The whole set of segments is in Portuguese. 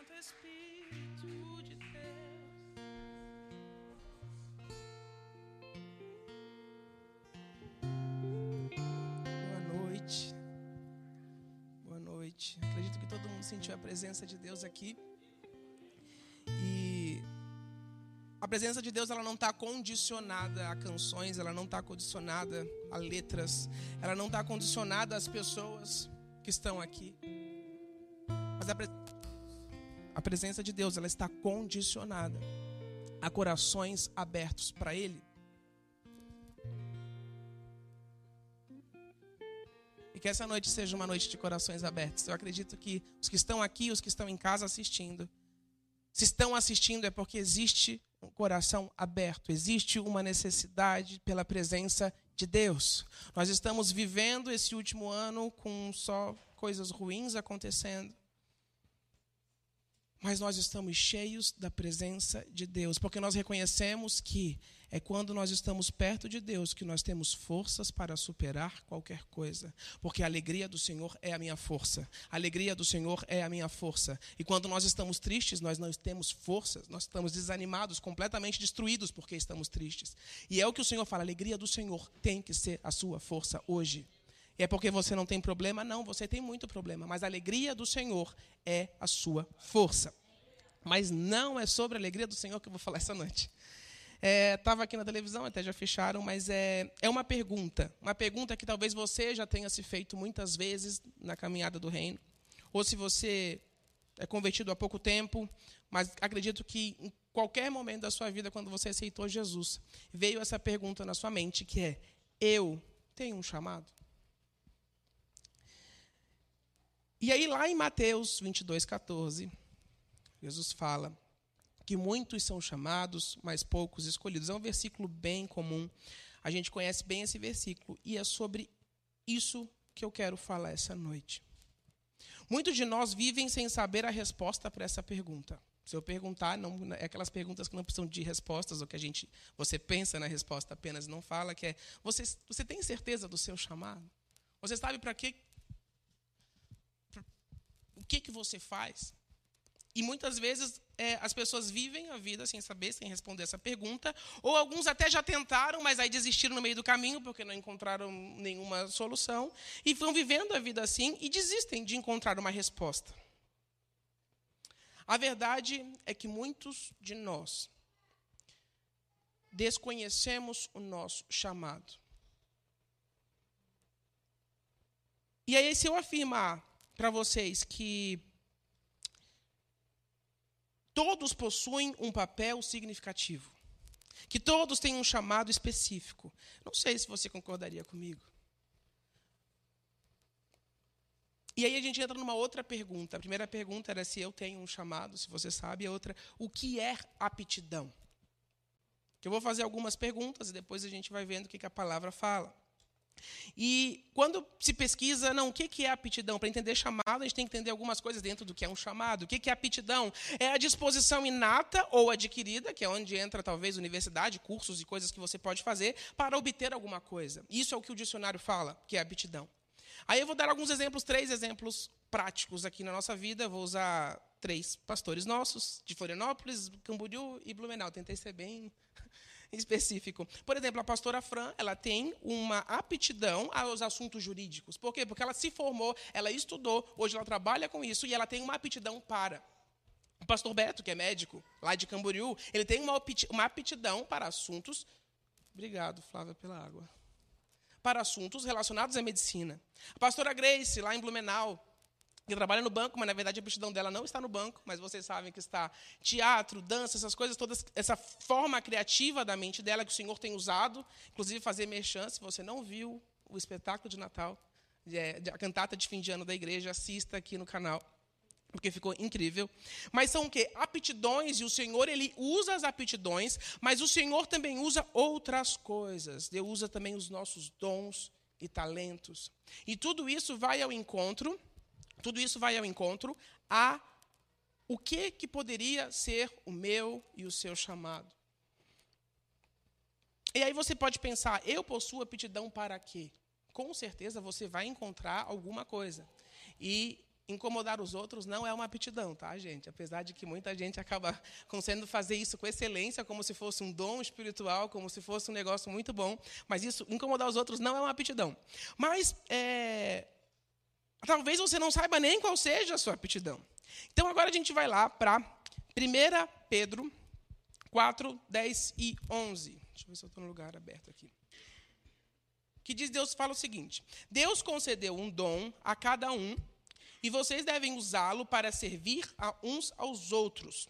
Santo Espírito de Deus. Boa noite. Boa noite. Acredito que todo mundo sentiu a presença de Deus aqui. E a presença de Deus ela não está condicionada a canções, ela não está condicionada a letras, ela não está condicionada às pessoas que estão aqui. Mas a. a presença de Deus ela está condicionada a corações abertos para Ele. E que essa noite seja uma noite de corações abertos. Eu acredito que os que estão aqui, os que estão em casa assistindo, se estão assistindo é porque existe um coração aberto, existe uma necessidade pela presença de Deus. Nós estamos vivendo esse último ano com só coisas ruins acontecendo. Mas nós estamos cheios da presença de Deus, porque nós reconhecemos que é quando nós estamos perto de Deus que nós temos forças para superar qualquer coisa. Porque a alegria do Senhor é a minha força. A alegria do Senhor é a minha força. E quando nós estamos tristes, nós não temos forças, nós estamos desanimados, completamente destruídos porque estamos tristes. E é o que o Senhor fala: a alegria do Senhor tem que ser a sua força hoje. É porque você não tem problema? Não, você tem muito problema. Mas a alegria do Senhor é a sua força. Mas não é sobre a alegria do Senhor que eu vou falar essa noite. Estava é, aqui na televisão, até já fecharam, mas é, é uma pergunta. Uma pergunta que talvez você já tenha se feito muitas vezes na caminhada do reino. Ou se você é convertido há pouco tempo, mas acredito que em qualquer momento da sua vida, quando você aceitou Jesus, veio essa pergunta na sua mente, que é: Eu tenho um chamado? E aí, lá em Mateus 22, 14, Jesus fala que muitos são chamados, mas poucos escolhidos. É um versículo bem comum. A gente conhece bem esse versículo. E é sobre isso que eu quero falar essa noite. Muitos de nós vivem sem saber a resposta para essa pergunta. Se eu perguntar, não, é aquelas perguntas que não precisam de respostas, ou que a gente, você pensa na resposta apenas não fala, que é: você, você tem certeza do seu chamado? Você sabe para que que, que você faz? E muitas vezes é, as pessoas vivem a vida sem saber, sem responder essa pergunta, ou alguns até já tentaram, mas aí desistiram no meio do caminho porque não encontraram nenhuma solução, e vão vivendo a vida assim e desistem de encontrar uma resposta. A verdade é que muitos de nós desconhecemos o nosso chamado. E aí, se eu afirmar para vocês que todos possuem um papel significativo, que todos têm um chamado específico. Não sei se você concordaria comigo. E aí a gente entra numa outra pergunta. A primeira pergunta era se eu tenho um chamado, se você sabe. A outra, o que é aptidão? Eu vou fazer algumas perguntas e depois a gente vai vendo o que a palavra fala. E quando se pesquisa, não, o que é aptidão? Para entender chamado, a gente tem que entender algumas coisas dentro do que é um chamado. O que é aptidão? É a disposição inata ou adquirida, que é onde entra talvez universidade, cursos e coisas que você pode fazer para obter alguma coisa. Isso é o que o dicionário fala, que é aptidão. Aí eu vou dar alguns exemplos, três exemplos práticos aqui na nossa vida. Eu vou usar três pastores nossos, de Florianópolis, Camboriú e Blumenau. Tentei ser bem específico. Por exemplo, a pastora Fran, ela tem uma aptidão aos assuntos jurídicos. Por quê? Porque ela se formou, ela estudou, hoje ela trabalha com isso e ela tem uma aptidão para. O pastor Beto, que é médico, lá de Camboriú, ele tem uma aptidão para assuntos. Obrigado, Flávia, pela água. Para assuntos relacionados à medicina. A pastora Grace, lá em Blumenau, que trabalha no banco, mas na verdade a aptidão dela não está no banco, mas vocês sabem que está teatro, dança, essas coisas todas, essa forma criativa da mente dela que o Senhor tem usado, inclusive fazer merchan, se você não viu o espetáculo de Natal, a cantata de fim de ano da igreja, assista aqui no canal, porque ficou incrível. Mas são o quê? Aptidões, e o Senhor ele usa as aptidões, mas o Senhor também usa outras coisas. Deus usa também os nossos dons e talentos. E tudo isso vai ao encontro tudo isso vai ao encontro a o que, que poderia ser o meu e o seu chamado. E aí você pode pensar, eu possuo aptidão para quê? Com certeza você vai encontrar alguma coisa. E incomodar os outros não é uma aptidão, tá, gente? Apesar de que muita gente acaba conseguindo fazer isso com excelência, como se fosse um dom espiritual, como se fosse um negócio muito bom, mas isso, incomodar os outros, não é uma aptidão. Mas, é, talvez você não saiba nem qual seja a sua aptidão. Então, agora a gente vai lá para 1 Pedro 4, 10 e 11. Deixa eu ver se eu estou no lugar aberto aqui que diz Deus fala o seguinte: Deus concedeu um dom a cada um e vocês devem usá-lo para servir a uns aos outros,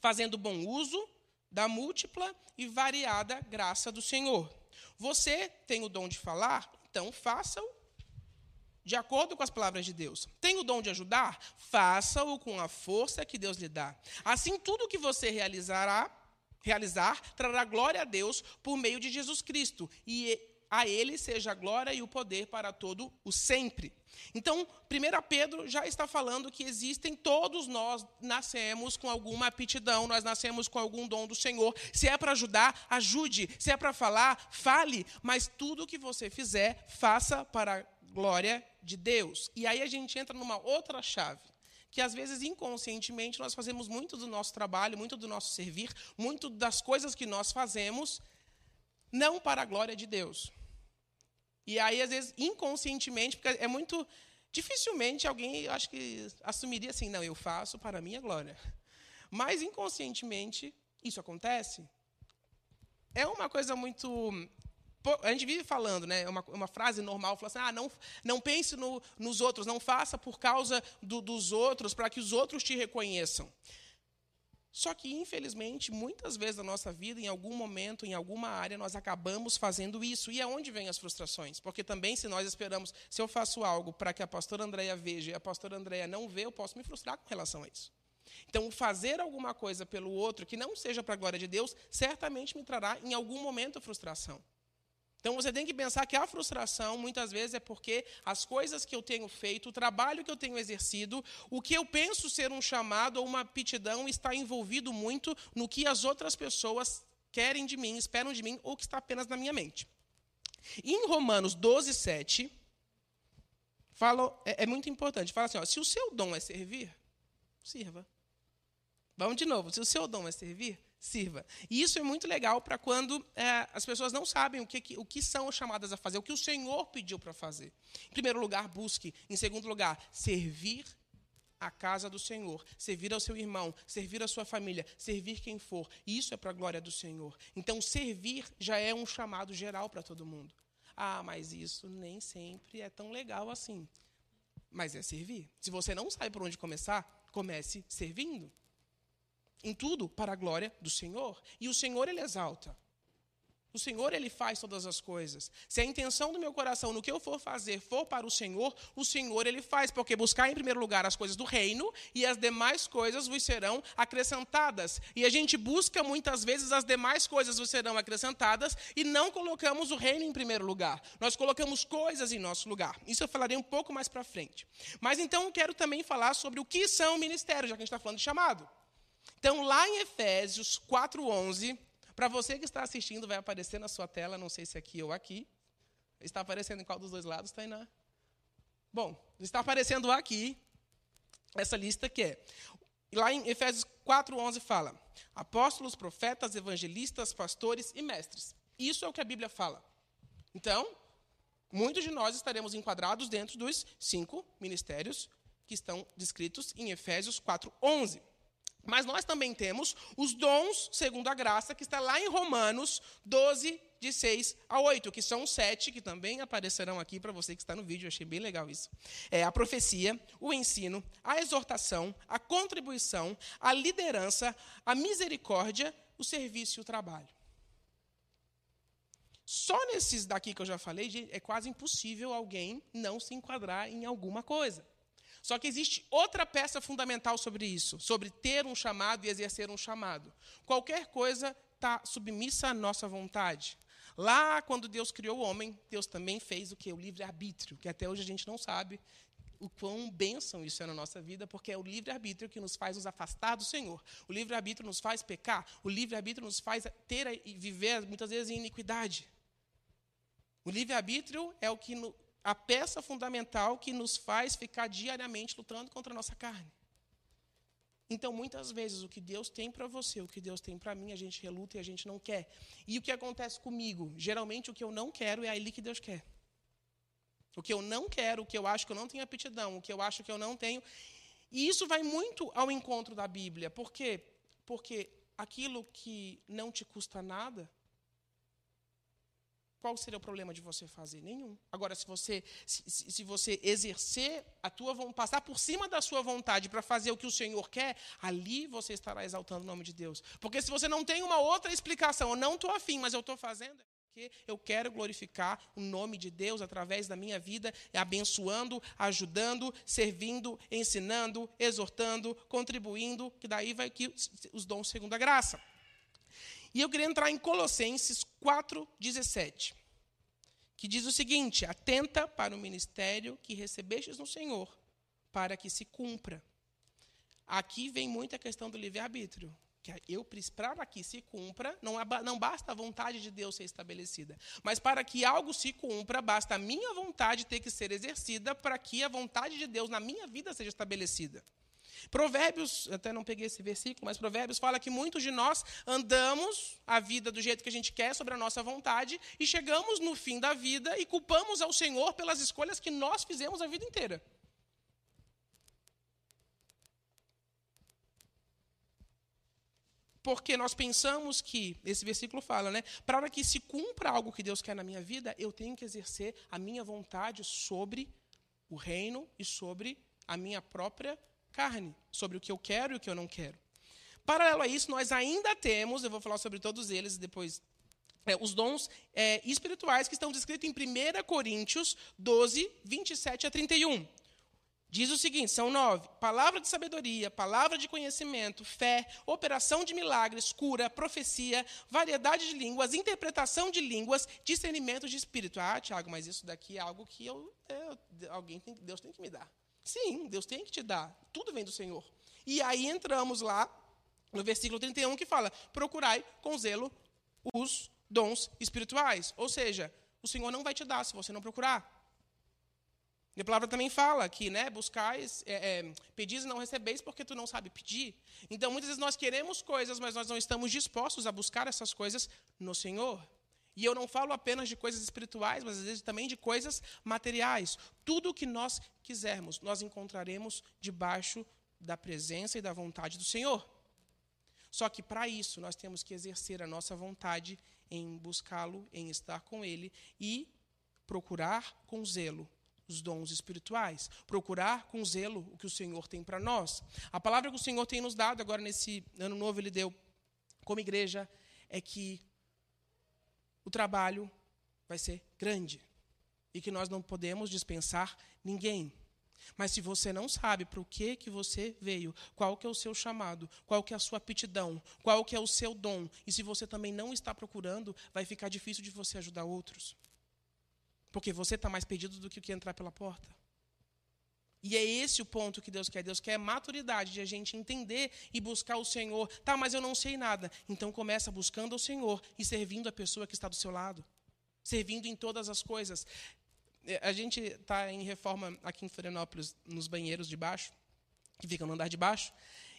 fazendo bom uso da múltipla e variada graça do Senhor. Você tem o dom de falar, então faça-o de acordo com as palavras de Deus. Tem o dom de ajudar? Faça-o com a força que Deus lhe dá. Assim, tudo que você realizará, realizar trará glória a Deus por meio de Jesus Cristo. E a ele seja a glória e o poder para todo o sempre. Então, 1 Pedro já está falando que existem, todos nós nascemos com alguma aptidão, nós nascemos com algum dom do Senhor. Se é para ajudar, ajude. Se é para falar, fale. Mas tudo que você fizer, faça para glória de Deus. E aí a gente entra numa outra chave que às vezes inconscientemente nós fazemos muito do nosso trabalho, muito do nosso servir, muito das coisas que nós fazemos, não para a glória de Deus, e aí, às vezes, inconscientemente, porque é muito. Dificilmente alguém, acho que, assumiria assim, não, eu faço para a minha glória. Mas, inconscientemente, isso acontece. É uma coisa muito. A gente vive falando, né? Uma, uma frase normal, fala assim: ah, não, não pense no, nos outros, não faça por causa do, dos outros, para que os outros te reconheçam. Só que, infelizmente, muitas vezes na nossa vida, em algum momento, em alguma área, nós acabamos fazendo isso. E é onde vem as frustrações? Porque também, se nós esperamos, se eu faço algo para que a pastora Andréia veja e a pastora Andréia não vê, eu posso me frustrar com relação a isso. Então, fazer alguma coisa pelo outro que não seja para a glória de Deus, certamente me trará, em algum momento, frustração. Então você tem que pensar que a frustração muitas vezes é porque as coisas que eu tenho feito, o trabalho que eu tenho exercido, o que eu penso ser um chamado ou uma aptidão está envolvido muito no que as outras pessoas querem de mim, esperam de mim ou que está apenas na minha mente. Em Romanos 12, 7, fala, é, é muito importante, fala assim: ó, se o seu dom é servir, sirva. Vamos de novo, se o seu dom é servir, sirva. E isso é muito legal para quando é, as pessoas não sabem o que, o que são chamadas a fazer, o que o Senhor pediu para fazer. Em primeiro lugar, busque. Em segundo lugar, servir a casa do Senhor, servir ao seu irmão, servir à sua família, servir quem for. Isso é para a glória do Senhor. Então, servir já é um chamado geral para todo mundo. Ah, mas isso nem sempre é tão legal assim. Mas é servir. Se você não sabe por onde começar, comece servindo em tudo para a glória do Senhor. E o Senhor ele exalta. O Senhor ele faz todas as coisas. Se a intenção do meu coração no que eu for fazer for para o Senhor, o Senhor ele faz, porque buscar em primeiro lugar as coisas do reino e as demais coisas vos serão acrescentadas. E a gente busca muitas vezes as demais coisas vos serão acrescentadas e não colocamos o reino em primeiro lugar. Nós colocamos coisas em nosso lugar. Isso eu falarei um pouco mais para frente. Mas então eu quero também falar sobre o que são ministérios, já que a gente está falando de chamado. Então, lá em Efésios 4:11, para você que está assistindo, vai aparecer na sua tela, não sei se aqui ou aqui. Está aparecendo em qual dos dois lados, Tainá? Bom, está aparecendo aqui essa lista que é. Lá em Efésios 4:11 fala: apóstolos, profetas, evangelistas, pastores e mestres. Isso é o que a Bíblia fala. Então, muitos de nós estaremos enquadrados dentro dos cinco ministérios que estão descritos em Efésios 4:11. Mas nós também temos os dons segundo a graça, que está lá em Romanos 12, de 6 a 8, que são sete, que também aparecerão aqui para você que está no vídeo, eu achei bem legal isso. É a profecia, o ensino, a exortação, a contribuição, a liderança, a misericórdia, o serviço e o trabalho. Só nesses daqui que eu já falei, é quase impossível alguém não se enquadrar em alguma coisa. Só que existe outra peça fundamental sobre isso, sobre ter um chamado e exercer um chamado. Qualquer coisa está submissa à nossa vontade. Lá, quando Deus criou o homem, Deus também fez o que? O livre-arbítrio, que até hoje a gente não sabe o quão bênção isso é na nossa vida, porque é o livre-arbítrio que nos faz nos afastar do Senhor. O livre-arbítrio nos faz pecar, o livre-arbítrio nos faz ter e viver, muitas vezes, em iniquidade. O livre-arbítrio é o que a peça fundamental que nos faz ficar diariamente lutando contra a nossa carne. Então, muitas vezes, o que Deus tem para você, o que Deus tem para mim, a gente reluta e a gente não quer. E o que acontece comigo? Geralmente, o que eu não quero é ali que Deus quer. O que eu não quero, o que eu acho que eu não tenho aptidão, o que eu acho que eu não tenho. E isso vai muito ao encontro da Bíblia. Por quê? Porque aquilo que não te custa nada, qual seria o problema de você fazer? Nenhum. Agora, se você, se, se você exercer a tua passar por cima da sua vontade para fazer o que o Senhor quer, ali você estará exaltando o nome de Deus. Porque se você não tem uma outra explicação, eu não estou afim, mas eu estou fazendo, é porque eu quero glorificar o nome de Deus através da minha vida, abençoando, ajudando, servindo, ensinando, exortando, contribuindo, que daí vai que os dons segundo a graça. E eu queria entrar em Colossenses 4,17, que diz o seguinte: Atenta para o ministério que recebestes no Senhor, para que se cumpra. Aqui vem muita questão do livre-arbítrio. Que eu, para que se cumpra, não, não basta a vontade de Deus ser estabelecida. Mas para que algo se cumpra, basta a minha vontade ter que ser exercida para que a vontade de Deus na minha vida seja estabelecida. Provérbios, até não peguei esse versículo, mas Provérbios fala que muitos de nós andamos a vida do jeito que a gente quer, sobre a nossa vontade, e chegamos no fim da vida e culpamos ao Senhor pelas escolhas que nós fizemos a vida inteira. Porque nós pensamos que, esse versículo fala, né? Para que se cumpra algo que Deus quer na minha vida, eu tenho que exercer a minha vontade sobre o reino e sobre a minha própria carne, sobre o que eu quero e o que eu não quero. Paralelo a isso, nós ainda temos, eu vou falar sobre todos eles depois, é, os dons é, espirituais que estão descritos em 1 Coríntios 12, 27 a 31. Diz o seguinte: são nove: palavra de sabedoria, palavra de conhecimento, fé, operação de milagres, cura, profecia, variedade de línguas, interpretação de línguas, discernimento de espírito. Ah, Tiago, mas isso daqui é algo que eu, é, alguém tem, Deus tem que me dar. Sim, Deus tem que te dar. Tudo vem do Senhor. E aí entramos lá no versículo 31 que fala: procurai com zelo os dons espirituais. Ou seja, o Senhor não vai te dar se você não procurar. E a palavra também fala que, né, buscais, é, é, pedis e não recebeis porque tu não sabe pedir. Então, muitas vezes nós queremos coisas, mas nós não estamos dispostos a buscar essas coisas no Senhor. E eu não falo apenas de coisas espirituais, mas às vezes também de coisas materiais. Tudo o que nós quisermos, nós encontraremos debaixo da presença e da vontade do Senhor. Só que para isso nós temos que exercer a nossa vontade em buscá-lo, em estar com ele e procurar com zelo os dons espirituais, procurar com zelo o que o Senhor tem para nós. A palavra que o Senhor tem nos dado agora nesse ano novo, ele deu como igreja, é que o trabalho vai ser grande e que nós não podemos dispensar ninguém. Mas se você não sabe para o que que você veio, qual que é o seu chamado, qual que é a sua aptidão, qual que é o seu dom, e se você também não está procurando, vai ficar difícil de você ajudar outros. Porque você está mais perdido do que o que entrar pela porta. E é esse o ponto que Deus quer. Deus quer maturidade de a gente entender e buscar o Senhor. Tá, mas eu não sei nada. Então começa buscando o Senhor e servindo a pessoa que está do seu lado. Servindo em todas as coisas. É, a gente está em reforma aqui em Florianópolis, nos banheiros de baixo, que ficam no andar de baixo.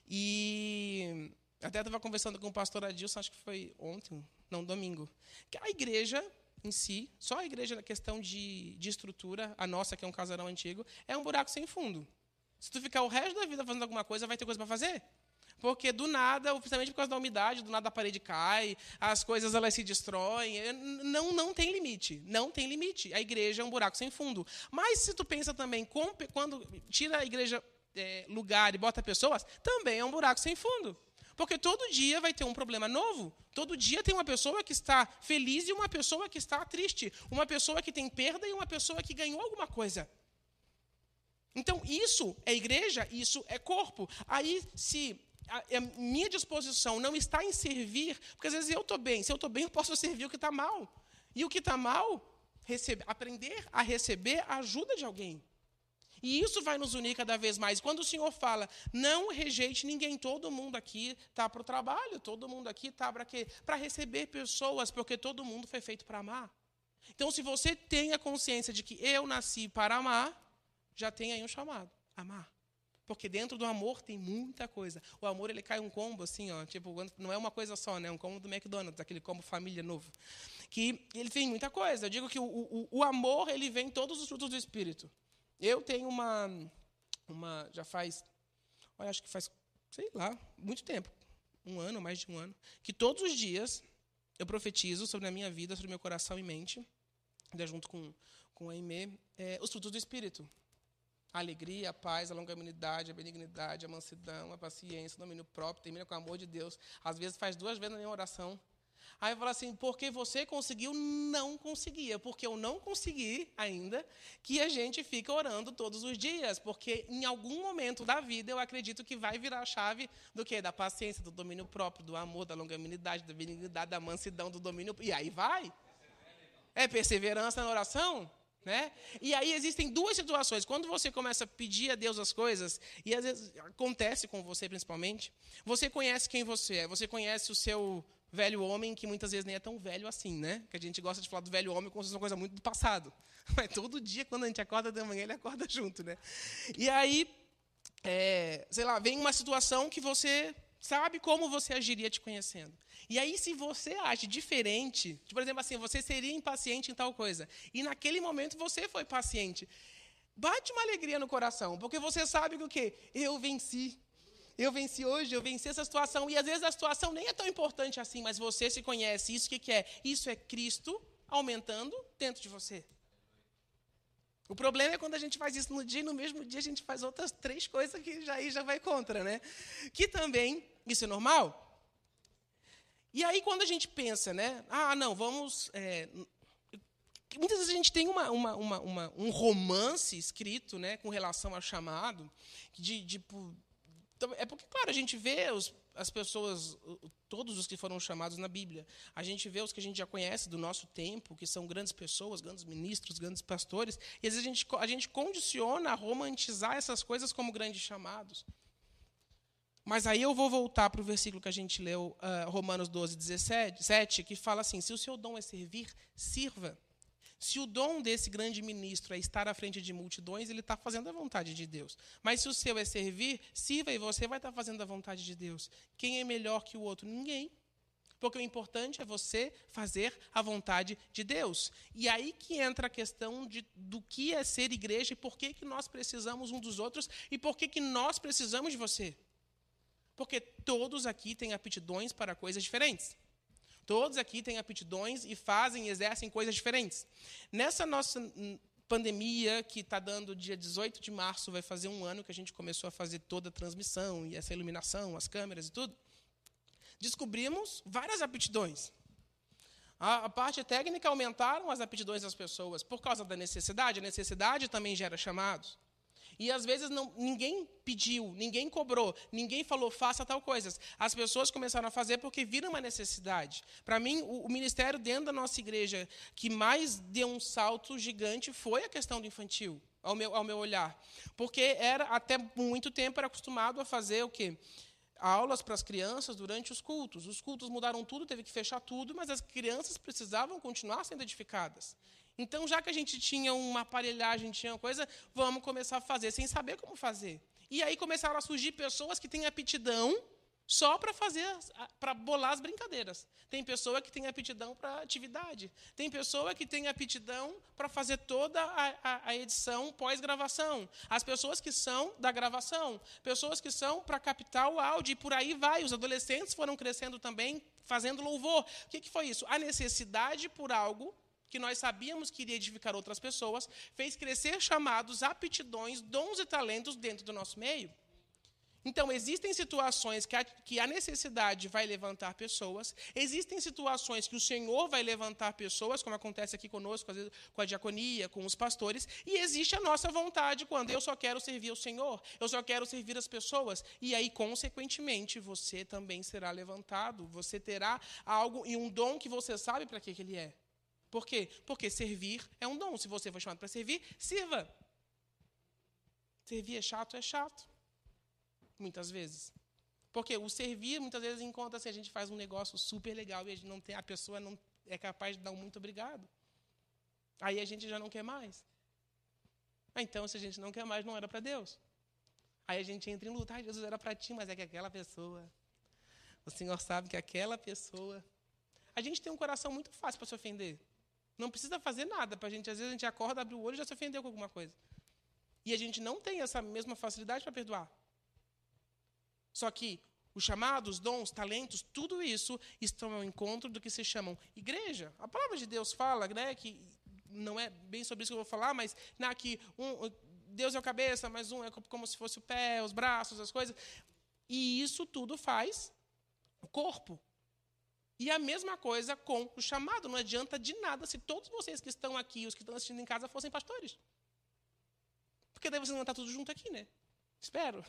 E até estava conversando com o pastor Adilson, acho que foi ontem, não, domingo. Que a igreja em si, só a igreja na questão de, de estrutura, a nossa, que é um casarão antigo, é um buraco sem fundo. Se tu ficar o resto da vida fazendo alguma coisa, vai ter coisa para fazer. Porque do nada, principalmente por causa da umidade, do nada a parede cai, as coisas elas se destroem. Não, não tem limite. Não tem limite. A igreja é um buraco sem fundo. Mas se tu pensa também, quando tira a igreja é, lugar e bota pessoas, também é um buraco sem fundo. Porque todo dia vai ter um problema novo. Todo dia tem uma pessoa que está feliz e uma pessoa que está triste. Uma pessoa que tem perda e uma pessoa que ganhou alguma coisa. Então, isso é igreja, isso é corpo. Aí, se a, a minha disposição não está em servir, porque às vezes eu estou bem, se eu estou bem, eu posso servir o que está mal. E o que está mal, receber, aprender a receber a ajuda de alguém. E isso vai nos unir cada vez mais. Quando o Senhor fala, não rejeite ninguém, todo mundo aqui está para o trabalho, todo mundo aqui está para quê? Para receber pessoas, porque todo mundo foi feito para amar. Então, se você tem a consciência de que eu nasci para amar, já tem aí um chamado: amar. Porque dentro do amor tem muita coisa. O amor ele cai um combo assim, ó, tipo, não é uma coisa só, né? Um combo do McDonald's, aquele combo família novo. Que ele tem muita coisa. Eu digo que o, o, o amor ele vem todos os frutos do espírito. Eu tenho uma uma já faz, olha, acho que faz, sei lá, muito tempo, um ano, mais de um ano, que todos os dias eu profetizo sobre a minha vida, sobre meu coração e mente, junto com com a Aimee, é, os frutos do espírito a alegria, a paz, a longanimidade, a benignidade, a mansidão, a paciência, o domínio próprio, termina com o amor de Deus. Às vezes faz duas vezes na minha oração. Aí eu falo assim, porque você conseguiu, não conseguia. Porque eu não consegui ainda que a gente fica orando todos os dias. Porque em algum momento da vida eu acredito que vai virar a chave do quê? Da paciência, do domínio próprio, do amor, da longanimidade, da benignidade, da mansidão, do domínio. E aí vai. É perseverança na oração? Né? E aí existem duas situações. Quando você começa a pedir a Deus as coisas, e às vezes acontece com você principalmente, você conhece quem você é, você conhece o seu velho homem, que muitas vezes nem é tão velho assim, né? Que a gente gosta de falar do velho homem como se fosse uma coisa muito do passado. Mas todo dia, quando a gente acorda de manhã, ele acorda junto, né? E aí, é, sei lá, vem uma situação que você sabe como você agiria te conhecendo. E aí, se você age diferente, por exemplo, assim, você seria impaciente em tal coisa, e naquele momento você foi paciente, bate uma alegria no coração, porque você sabe que o quê? Eu venci. Eu venci hoje, eu venci essa situação. E às vezes a situação nem é tão importante assim, mas você se conhece. Isso que, que é? Isso é Cristo aumentando dentro de você. O problema é quando a gente faz isso no dia e no mesmo dia a gente faz outras três coisas que já aí já vai contra, né? Que também, isso é normal? E aí, quando a gente pensa, né? Ah, não, vamos. É, muitas vezes a gente tem uma, uma, uma, um romance escrito né, com relação ao chamado, de, de, então, é porque, claro, a gente vê os, as pessoas, todos os que foram chamados na Bíblia. A gente vê os que a gente já conhece do nosso tempo, que são grandes pessoas, grandes ministros, grandes pastores, e às vezes a gente, a gente condiciona a romantizar essas coisas como grandes chamados. Mas aí eu vou voltar para o versículo que a gente leu, uh, Romanos 12, 17, 7, que fala assim: se o seu dom é servir, sirva. Se o dom desse grande ministro é estar à frente de multidões, ele está fazendo a vontade de Deus. Mas se o seu é servir, sirva e você vai estar tá fazendo a vontade de Deus. Quem é melhor que o outro? Ninguém. Porque o importante é você fazer a vontade de Deus. E aí que entra a questão de, do que é ser igreja e por que, que nós precisamos um dos outros e por que, que nós precisamos de você. Porque todos aqui têm aptidões para coisas diferentes. Todos aqui têm aptidões e fazem exercem coisas diferentes. Nessa nossa pandemia, que está dando dia 18 de março, vai fazer um ano que a gente começou a fazer toda a transmissão e essa iluminação, as câmeras e tudo, descobrimos várias aptidões. A, a parte técnica aumentaram as aptidões das pessoas por causa da necessidade. A necessidade também gera chamados. E às vezes não, ninguém pediu, ninguém cobrou, ninguém falou faça tal coisa. As pessoas começaram a fazer porque viram uma necessidade. Para mim, o, o, ministério dentro da nossa igreja que mais deu um salto gigante foi a questão do infantil, ao meu, ao meu olhar. Porque era até muito tempo era acostumado a fazer o quê? aulas para as crianças durante os cultos. Os cultos mudaram tudo, teve que fechar tudo, mas as crianças precisavam continuar sendo edificadas. Então, já que a gente tinha uma aparelhagem, tinha uma coisa, vamos começar a fazer sem saber como fazer. E aí começaram a surgir pessoas que têm aptidão só para fazer, para bolar as brincadeiras. Tem pessoa que tem aptidão para atividade. Tem pessoa que tem aptidão para fazer toda a, a, a edição pós-gravação. As pessoas que são da gravação. Pessoas que são para captar o áudio e por aí vai. Os adolescentes foram crescendo também, fazendo louvor. O que, que foi isso? A necessidade por algo que nós sabíamos que iria edificar outras pessoas, fez crescer chamados, aptidões, dons e talentos dentro do nosso meio. Então, existem situações que a, que a, necessidade vai levantar pessoas, existem situações que o Senhor vai levantar pessoas, como acontece aqui conosco, vezes, com a diaconia, com os pastores, e existe a nossa vontade quando eu só quero servir o Senhor, eu só quero servir as pessoas, e aí, consequentemente, você também será levantado, você terá algo e um dom que você sabe para que, que ele é. Por quê? Porque servir é um dom. Se você foi chamado para servir, sirva. Servir é chato, é chato. Muitas vezes. Porque o servir, muitas vezes, encontra se a gente faz um negócio super legal e a, gente não tem, a pessoa não é capaz de dar um muito obrigado. Aí a gente já não quer mais. Ah, então, se a gente não quer mais, não era para Deus. Aí a gente entra em luta. Ah, Jesus era para ti, mas é que aquela pessoa. O Senhor sabe que aquela pessoa. A gente tem um coração muito fácil para se ofender. Não precisa fazer nada para a gente. Às vezes a gente acorda, abre o olho e já se ofendeu com alguma coisa. E a gente não tem essa mesma facilidade para perdoar. Só que os chamados, dons, talentos, tudo isso estão ao encontro do que se chamam igreja. A palavra de Deus fala, né, que não é bem sobre isso que eu vou falar, mas né, que um, Deus é a cabeça, mas um é como se fosse o pé, os braços, as coisas. E isso tudo faz o corpo. E a mesma coisa com o chamado. Não adianta de nada se todos vocês que estão aqui, os que estão assistindo em casa, fossem pastores. Porque daí vocês vão estar tudo junto aqui, né? Espero.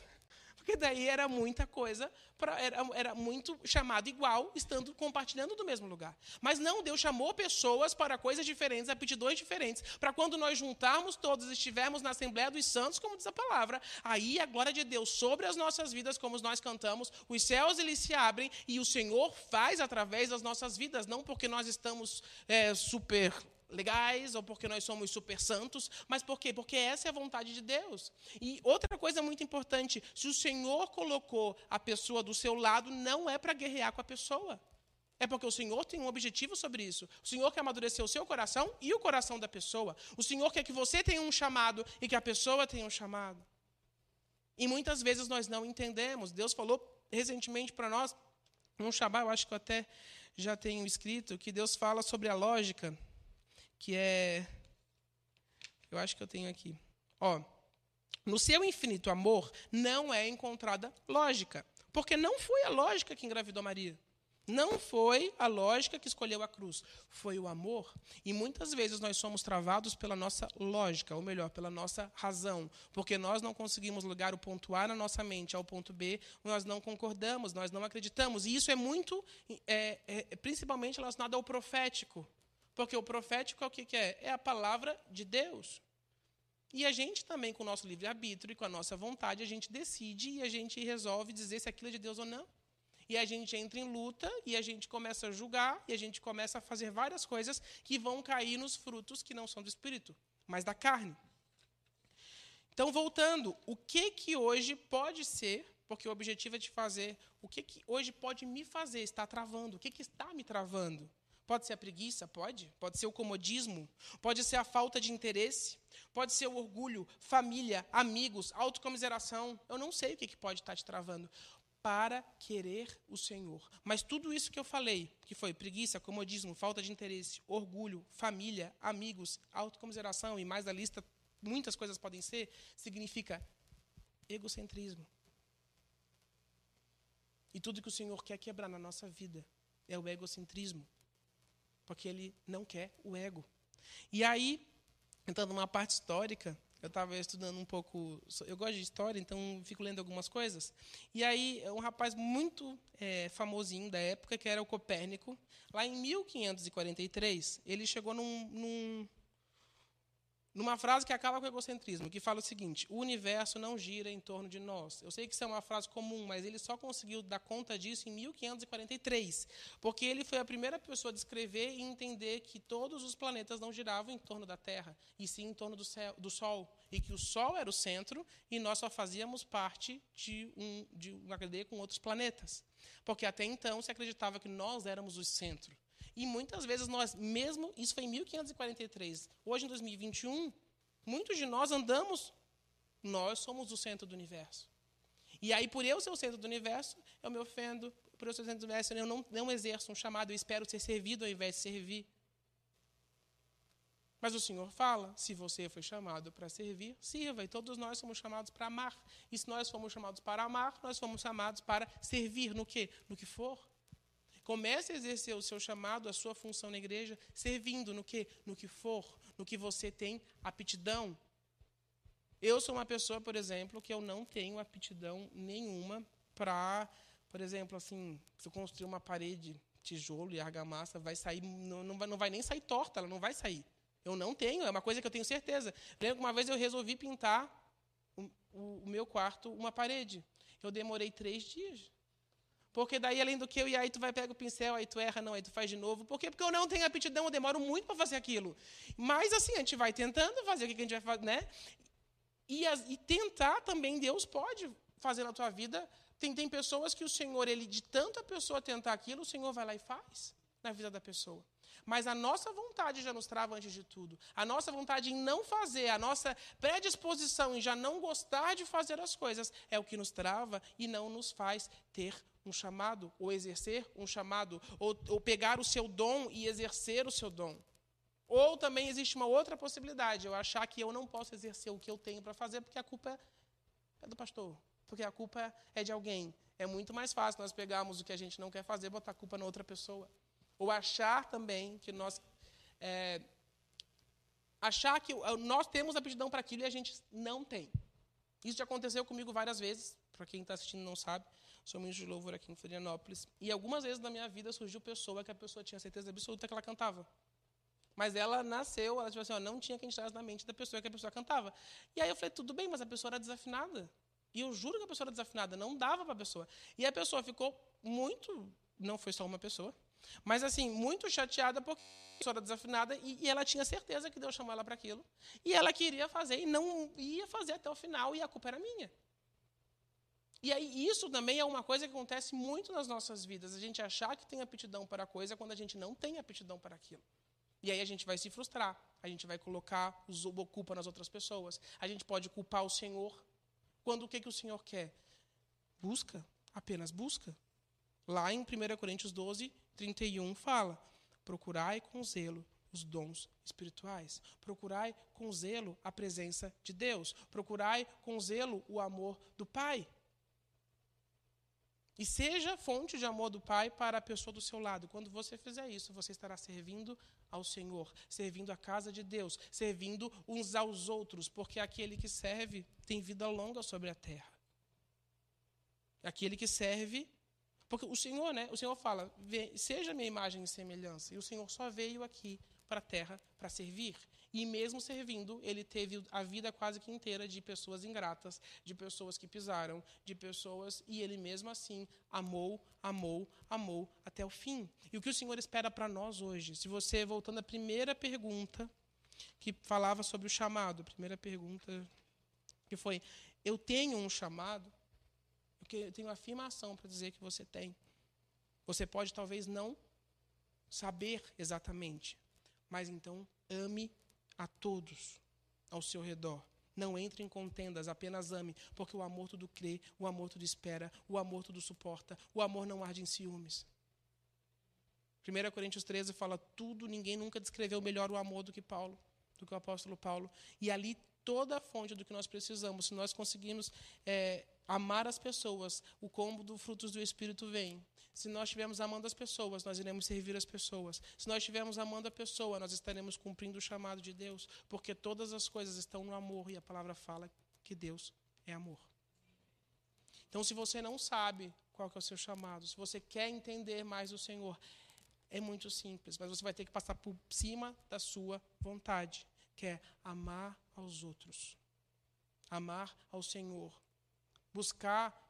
Porque daí era muita coisa, pra, era, era muito chamado igual, estando compartilhando do mesmo lugar. Mas não, Deus chamou pessoas para coisas diferentes, aptidões diferentes, para quando nós juntarmos todos, estivermos na Assembleia dos Santos, como diz a palavra, aí a glória de Deus sobre as nossas vidas, como nós cantamos, os céus eles se abrem e o Senhor faz através das nossas vidas, não porque nós estamos é, super legais ou porque nós somos super santos, mas por quê? Porque essa é a vontade de Deus. E outra coisa muito importante, se o Senhor colocou a pessoa do seu lado, não é para guerrear com a pessoa. É porque o Senhor tem um objetivo sobre isso. O Senhor quer amadurecer o seu coração e o coração da pessoa. O Senhor quer que você tenha um chamado e que a pessoa tenha um chamado. E muitas vezes nós não entendemos. Deus falou recentemente para nós, num Shabbat, eu acho que eu até já tenho escrito, que Deus fala sobre a lógica que é. Eu acho que eu tenho aqui. Ó, no seu infinito amor não é encontrada lógica, porque não foi a lógica que engravidou Maria. Não foi a lógica que escolheu a cruz, foi o amor. E muitas vezes nós somos travados pela nossa lógica, ou melhor, pela nossa razão, porque nós não conseguimos ligar o ponto A na nossa mente ao ponto B, nós não concordamos, nós não acreditamos. E isso é muito, é, é, principalmente relacionado ao profético. Porque o profético é o que, é? É a palavra de Deus. E a gente também, com o nosso livre-arbítrio e com a nossa vontade, a gente decide e a gente resolve dizer se aquilo é de Deus ou não. E a gente entra em luta e a gente começa a julgar e a gente começa a fazer várias coisas que vão cair nos frutos que não são do espírito, mas da carne. Então, voltando, o que que hoje pode ser, porque o objetivo é de fazer, o que que hoje pode me fazer estar travando? O que que está me travando? Pode ser a preguiça? Pode. Pode ser o comodismo. Pode ser a falta de interesse. Pode ser o orgulho, família, amigos, autocomiseração. Eu não sei o que pode estar te travando. Para querer o Senhor. Mas tudo isso que eu falei, que foi preguiça, comodismo, falta de interesse, orgulho, família, amigos, autocomiseração e mais a lista, muitas coisas podem ser, significa egocentrismo. E tudo que o Senhor quer quebrar na nossa vida é o egocentrismo porque ele não quer o ego. E aí, entrando numa parte histórica, eu estava estudando um pouco. Eu gosto de história, então fico lendo algumas coisas. E aí, um rapaz muito é, famosinho da época, que era o Copérnico, lá em 1543, ele chegou num, num, numa frase que acaba com o egocentrismo, que fala o seguinte: o universo não gira em torno de nós. Eu sei que isso é uma frase comum, mas ele só conseguiu dar conta disso em 1543, porque ele foi a primeira pessoa a descrever e entender que todos os planetas não giravam em torno da Terra, e sim em torno do, céu, do Sol, e que o Sol era o centro e nós só fazíamos parte de, um, de uma cadeia com outros planetas. Porque até então se acreditava que nós éramos o centro. E muitas vezes nós, mesmo, isso foi em 1543, hoje em 2021, muitos de nós andamos, nós somos o centro do universo. E aí, por eu ser o centro do universo, eu me ofendo, por eu ser o centro do universo, eu não, não exerço um chamado, eu espero ser servido ao invés de servir. Mas o Senhor fala: se você foi chamado para servir, sirva. E todos nós somos chamados para amar. E se nós fomos chamados para amar, nós fomos chamados para servir no que? No que for. Comece a exercer o seu chamado, a sua função na igreja, servindo no que? No que for, no que você tem aptidão. Eu sou uma pessoa, por exemplo, que eu não tenho aptidão nenhuma para, por exemplo, assim, se eu construir uma parede, tijolo e argamassa, vai sair, não, não, vai, não vai nem sair torta, ela não vai sair. Eu não tenho, é uma coisa que eu tenho certeza. Lembro que uma vez eu resolvi pintar o, o, o meu quarto uma parede. Eu demorei três dias. Porque daí, além do que, e aí tu vai pegar o pincel, aí tu erra, não, aí tu faz de novo. Por quê? Porque eu não tenho aptidão, eu demoro muito para fazer aquilo. Mas assim, a gente vai tentando fazer o que a gente vai fazer, né? E, e tentar também, Deus pode fazer na tua vida. Tem, tem pessoas que o Senhor, ele de tanta pessoa tentar aquilo, o Senhor vai lá e faz na vida da pessoa. Mas a nossa vontade já nos trava antes de tudo. A nossa vontade em não fazer, a nossa predisposição em já não gostar de fazer as coisas é o que nos trava e não nos faz ter um chamado, ou exercer um chamado, ou, ou pegar o seu dom e exercer o seu dom. Ou também existe uma outra possibilidade, eu achar que eu não posso exercer o que eu tenho para fazer porque a culpa é do pastor, porque a culpa é de alguém. É muito mais fácil nós pegarmos o que a gente não quer fazer e botar a culpa na outra pessoa. Ou achar também que nós. É, achar que nós temos aptidão para aquilo e a gente não tem. Isso já aconteceu comigo várias vezes, para quem está assistindo não sabe. Sou ministro de louvor aqui em Florianópolis. E algumas vezes na minha vida surgiu pessoa que a pessoa tinha certeza absoluta que ela cantava. Mas ela nasceu, ela tipo assim, ó, não tinha estivesse na mente da pessoa que a pessoa cantava. E aí eu falei, tudo bem, mas a pessoa era desafinada. E eu juro que a pessoa era desafinada, não dava para a pessoa. E a pessoa ficou muito, não foi só uma pessoa, mas assim, muito chateada porque a pessoa era desafinada e, e ela tinha certeza que Deus chamou ela para aquilo. E ela queria fazer e não ia fazer até o final e a culpa era minha. E aí, isso também é uma coisa que acontece muito nas nossas vidas. A gente achar que tem aptidão para a coisa quando a gente não tem aptidão para aquilo. E aí a gente vai se frustrar. A gente vai colocar o culpa nas outras pessoas. A gente pode culpar o Senhor. Quando o que, que o Senhor quer? Busca, apenas busca. Lá em 1 Coríntios 12, 31 fala: procurai com zelo os dons espirituais. Procurai com zelo a presença de Deus. Procurai com zelo o amor do Pai. E seja fonte de amor do Pai para a pessoa do seu lado. Quando você fizer isso, você estará servindo ao Senhor, servindo a casa de Deus, servindo uns aos outros, porque aquele que serve tem vida longa sobre a terra. Aquele que serve porque o Senhor, né? O Senhor fala: seja minha imagem e semelhança. E o Senhor só veio aqui para a terra para servir. E mesmo servindo, ele teve a vida quase que inteira de pessoas ingratas, de pessoas que pisaram, de pessoas. E ele mesmo assim amou, amou, amou até o fim. E o que o Senhor espera para nós hoje? Se você, voltando à primeira pergunta, que falava sobre o chamado, a primeira pergunta que foi: Eu tenho um chamado? Eu tenho afirmação para dizer que você tem. Você pode talvez não saber exatamente, mas então ame a todos ao seu redor. Não entre em contendas, apenas ame, porque o amor tudo crê, o amor tudo espera, o amor tudo suporta, o amor não arde em ciúmes. 1 Coríntios 13 fala tudo, ninguém nunca descreveu melhor o amor do que Paulo, do que o apóstolo Paulo. E ali toda a fonte do que nós precisamos, se nós conseguirmos é, amar as pessoas, o combo dos frutos do Espírito vem. Se nós estivermos amando as pessoas, nós iremos servir as pessoas. Se nós estivermos amando a pessoa, nós estaremos cumprindo o chamado de Deus, porque todas as coisas estão no amor e a palavra fala que Deus é amor. Então, se você não sabe qual é o seu chamado, se você quer entender mais o Senhor, é muito simples, mas você vai ter que passar por cima da sua vontade, que é amar aos outros, amar ao Senhor, buscar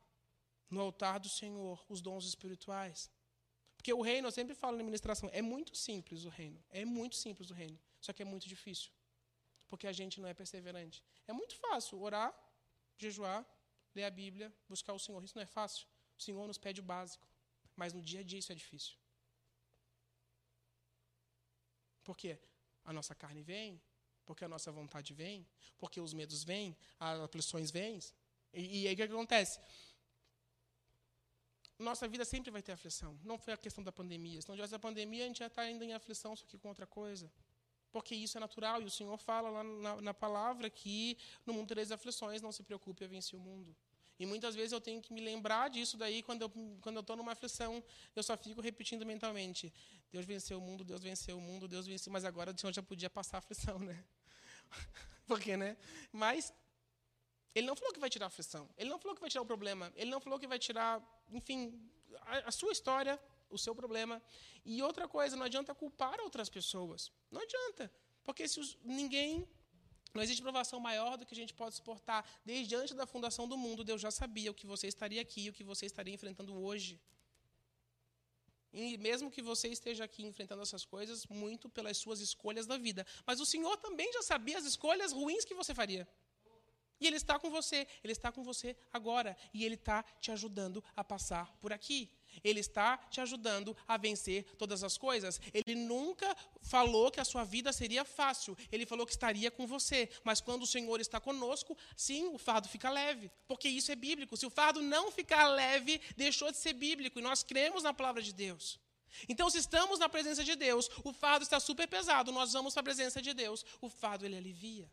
no altar do Senhor os dons espirituais. Porque o reino, eu sempre falo na ministração, é muito simples o reino. É muito simples o reino. Só que é muito difícil. Porque a gente não é perseverante. É muito fácil orar, jejuar, ler a Bíblia, buscar o Senhor. Isso não é fácil. O Senhor nos pede o básico. Mas no dia a dia isso é difícil. Por quê? A nossa carne vem, porque a nossa vontade vem, porque os medos vêm, as aflições vêm, e, e aí o que acontece? Nossa vida sempre vai ter aflição. Não foi a questão da pandemia. Se não tivesse a pandemia, a gente já está ainda em aflição, só que com outra coisa. Porque isso é natural. E o Senhor fala lá na, na palavra que no mundo tereis aflições, não se preocupe, eu venci o mundo. E muitas vezes eu tenho que me lembrar disso daí quando eu quando eu estou numa aflição, eu só fico repetindo mentalmente: Deus venceu o mundo, Deus venceu o mundo, Deus venceu. Mas agora o Senhor já podia passar a aflição, né? Porque, né? Mas ele não falou que vai tirar a aflição. Ele não falou que vai tirar o problema. Ele não falou que vai tirar, enfim, a, a sua história, o seu problema. E outra coisa, não adianta culpar outras pessoas. Não adianta. Porque se os, ninguém. Não existe provação maior do que a gente pode suportar. Desde antes da fundação do mundo, Deus já sabia o que você estaria aqui, o que você estaria enfrentando hoje. E mesmo que você esteja aqui enfrentando essas coisas, muito pelas suas escolhas da vida. Mas o Senhor também já sabia as escolhas ruins que você faria. E Ele está com você, Ele está com você agora. E Ele está te ajudando a passar por aqui. Ele está te ajudando a vencer todas as coisas. Ele nunca falou que a sua vida seria fácil. Ele falou que estaria com você. Mas quando o Senhor está conosco, sim, o fardo fica leve. Porque isso é bíblico. Se o fardo não ficar leve, deixou de ser bíblico. E nós cremos na palavra de Deus. Então, se estamos na presença de Deus, o fardo está super pesado. Nós vamos para a presença de Deus. O fardo ele alivia.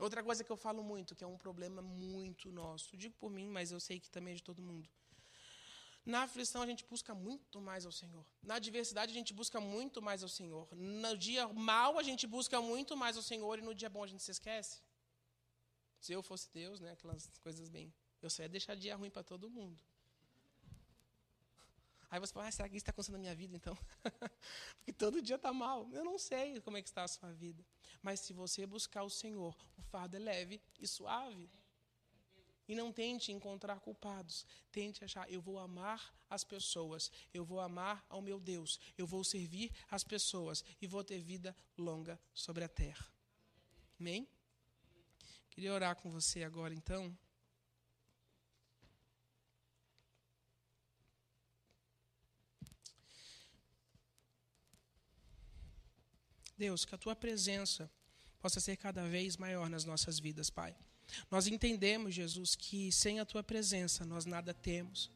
Outra coisa que eu falo muito, que é um problema muito nosso. Digo por mim, mas eu sei que também é de todo mundo na aflição a gente busca muito mais ao Senhor. Na adversidade a gente busca muito mais ao Senhor. No dia mal a gente busca muito mais ao Senhor e no dia bom a gente se esquece. Se eu fosse Deus, né, aquelas coisas bem, eu só ia deixar dia ruim para todo mundo. Aí você fala, ah, será que isso está acontecendo na minha vida então? Porque todo dia está mal. Eu não sei como é que está a sua vida. Mas se você buscar o Senhor, o fardo é leve e suave. E não tente encontrar culpados. Tente achar, eu vou amar as pessoas, eu vou amar ao meu Deus, eu vou servir as pessoas e vou ter vida longa sobre a terra. Amém? Queria orar com você agora então. Deus, que a tua presença possa ser cada vez maior nas nossas vidas, Pai. Nós entendemos, Jesus, que sem a tua presença nós nada temos.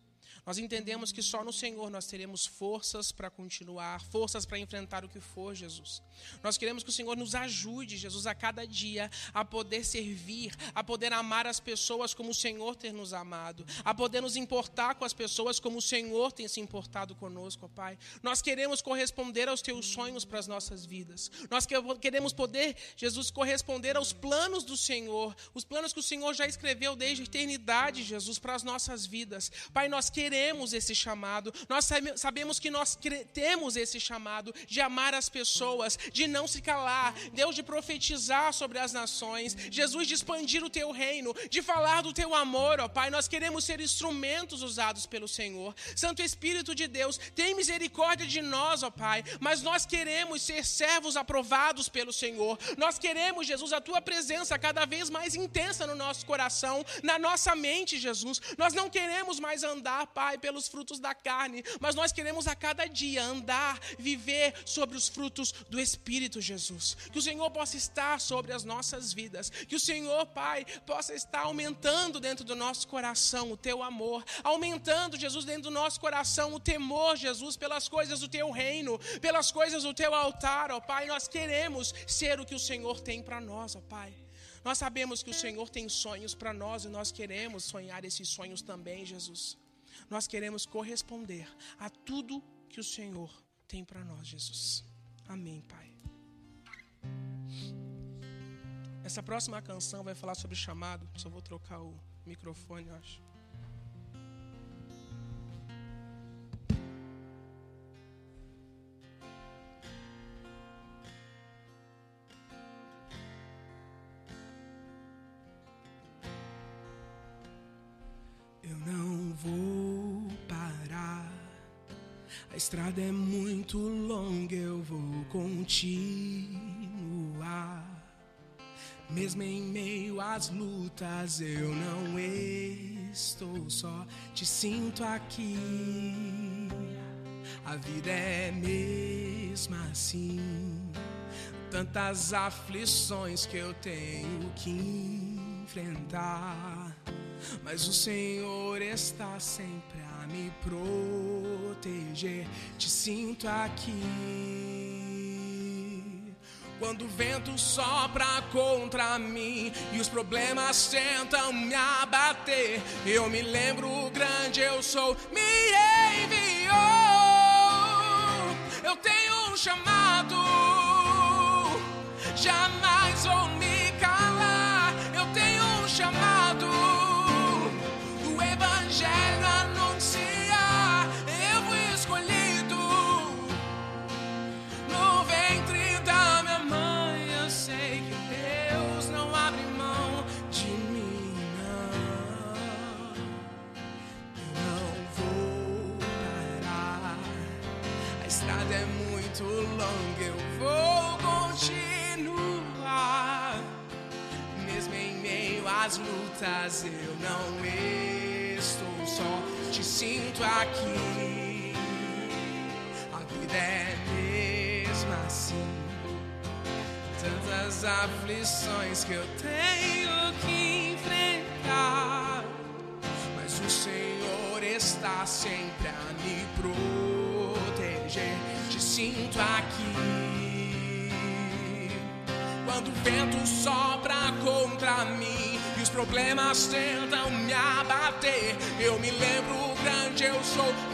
Nós entendemos que só no Senhor nós teremos forças para continuar, forças para enfrentar o que for, Jesus. Nós queremos que o Senhor nos ajude, Jesus, a cada dia a poder servir, a poder amar as pessoas como o Senhor tem nos amado, a poder nos importar com as pessoas como o Senhor tem se importado conosco, ó Pai. Nós queremos corresponder aos teus sonhos para as nossas vidas. Nós queremos poder, Jesus, corresponder aos planos do Senhor, os planos que o Senhor já escreveu desde a eternidade, Jesus, para as nossas vidas. Pai, nós queremos esse chamado, nós sabemos que nós temos esse chamado de amar as pessoas, de não se calar, Deus de profetizar sobre as nações, Jesus de expandir o teu reino, de falar do teu amor, ó Pai. Nós queremos ser instrumentos usados pelo Senhor. Santo Espírito de Deus, tem misericórdia de nós, ó Pai, mas nós queremos ser servos aprovados pelo Senhor. Nós queremos, Jesus, a tua presença cada vez mais intensa no nosso coração, na nossa mente, Jesus. Nós não queremos mais andar, Pai, pelos frutos da carne, mas nós queremos a cada dia andar, viver sobre os frutos do. Espírito, Jesus. Que o Senhor possa estar sobre as nossas vidas. Que o Senhor, Pai, possa estar aumentando dentro do nosso coração o teu amor. Aumentando, Jesus, dentro do nosso coração o temor, Jesus, pelas coisas do teu reino, pelas coisas do teu altar, ó Pai. Nós queremos ser o que o Senhor tem para nós, ó Pai. Nós sabemos que o Senhor tem sonhos para nós e nós queremos sonhar esses sonhos também, Jesus. Nós queremos corresponder a tudo que o Senhor tem para nós, Jesus. Amém, Pai. Essa próxima canção vai falar sobre chamado. Só vou trocar o microfone, acho. A estrada é muito longa, eu vou continuar. Mesmo em meio às lutas, eu não estou só, te sinto aqui. A vida é mesmo assim, tantas aflições que eu tenho que enfrentar. Mas o Senhor está sempre me proteger, te sinto aqui. Quando o vento sopra contra mim e os problemas tentam me abater, eu me lembro o grande eu sou, me enviou. Eu tenho um chamado, jamais eu não estou só, te sinto aqui. A vida é mesmo assim, tantas aflições que eu tenho que enfrentar, mas o Senhor está sempre a me proteger. Te sinto aqui quando o vento sopra contra mim os problemas tentam me abater, eu me lembro o grande eu sou.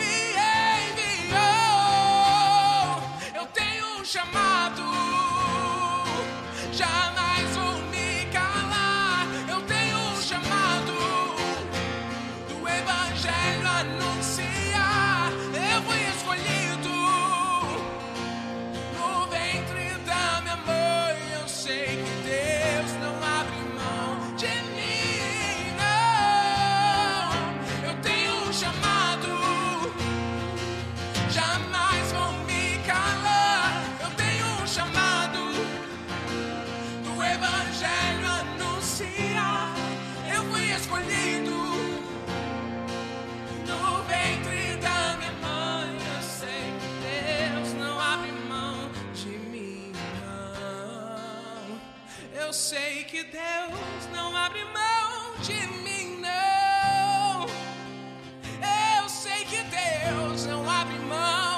eu sei que Deus não abre mão de mim, não. Eu sei que Deus não abre mão.